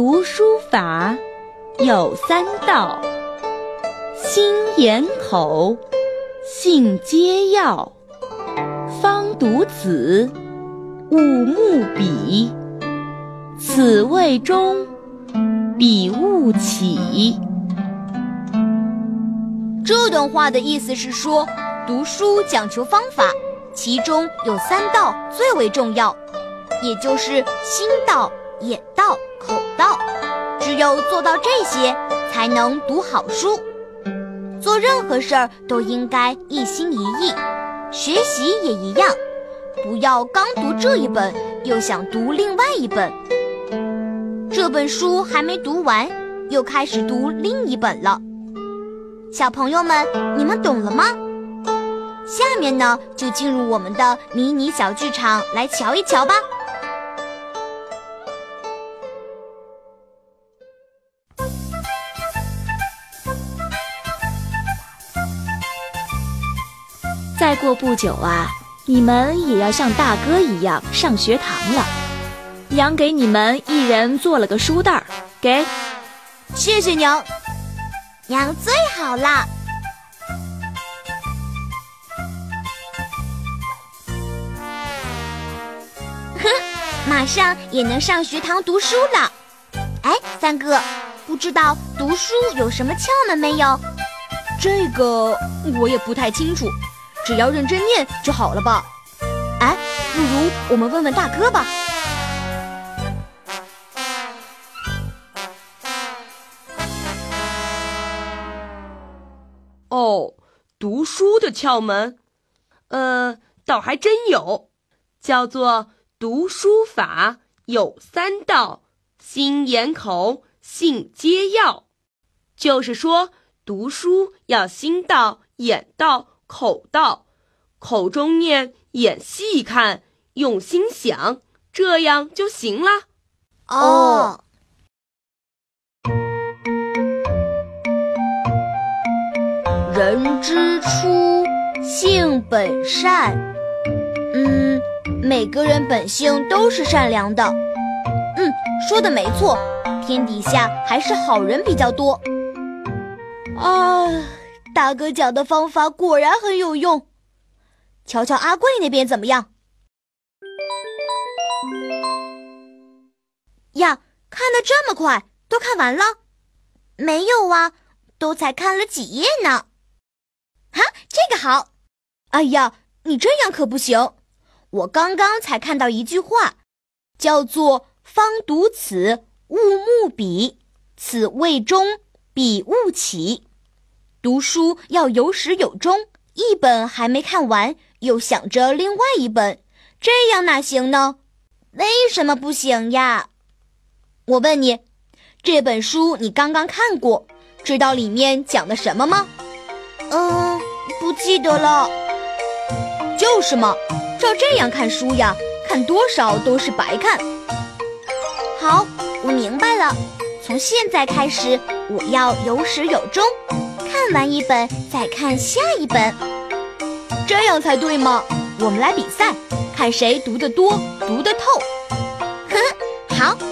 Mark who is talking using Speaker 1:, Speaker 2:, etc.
Speaker 1: 读书法有三到：心眼口，信皆要。方读子，勿慕彼。此谓中，彼勿起。
Speaker 2: 这段话的意思是说，读书讲求方法，其中有三道最为重要，也就是心道、眼道、道。只有做到这些，才能读好书。做任何事儿都应该一心一意，学习也一样，不要刚读这一本又想读另外一本。这本书还没读完，又开始读另一本了。小朋友们，你们懂了吗？下面呢，就进入我们的迷你小剧场来瞧一瞧吧。
Speaker 3: 再过不久啊，你们也要像大哥一样上学堂了。娘给你们一人做了个书袋儿，给，
Speaker 2: 谢谢娘。娘最好了。哼，马上也能上学堂读书了。哎，三哥，不知道读书有什么窍门没有？
Speaker 4: 这个我也不太清楚，只要认真念就好了吧。哎，不如我们问问大哥吧。
Speaker 5: 哦，读书的窍门，呃，倒还真有，叫做读书法有三到：心、眼、口，信皆要。就是说，读书要心到、眼到、口道，口中念，眼细看，用心想，这样就行了。
Speaker 2: 哦。人之初，性本善。嗯，每个人本性都是善良的。嗯，说的没错，天底下还是好人比较多。啊，大哥讲的方法果然很有用。瞧瞧阿贵那边怎么样？呀，看得这么快，都看完了？没有啊，都才看了几页呢。哈，这个好！哎呀，你这样可不行。我刚刚才看到一句话，叫做“方读此，勿慕彼。此谓中，彼勿起。”读书要有始有终，一本还没看完，又想着另外一本，这样哪行呢？为什么不行呀？我问你，这本书你刚刚看过，知道里面讲的什么吗？嗯，不记得了。就是嘛，照这样看书呀，看多少都是白看。好，我明白了。从现在开始，我要有始有终，看完一本再看下一本，
Speaker 4: 这样才对嘛。我们来比赛，看谁读得多，读得透。
Speaker 2: 呵呵，好。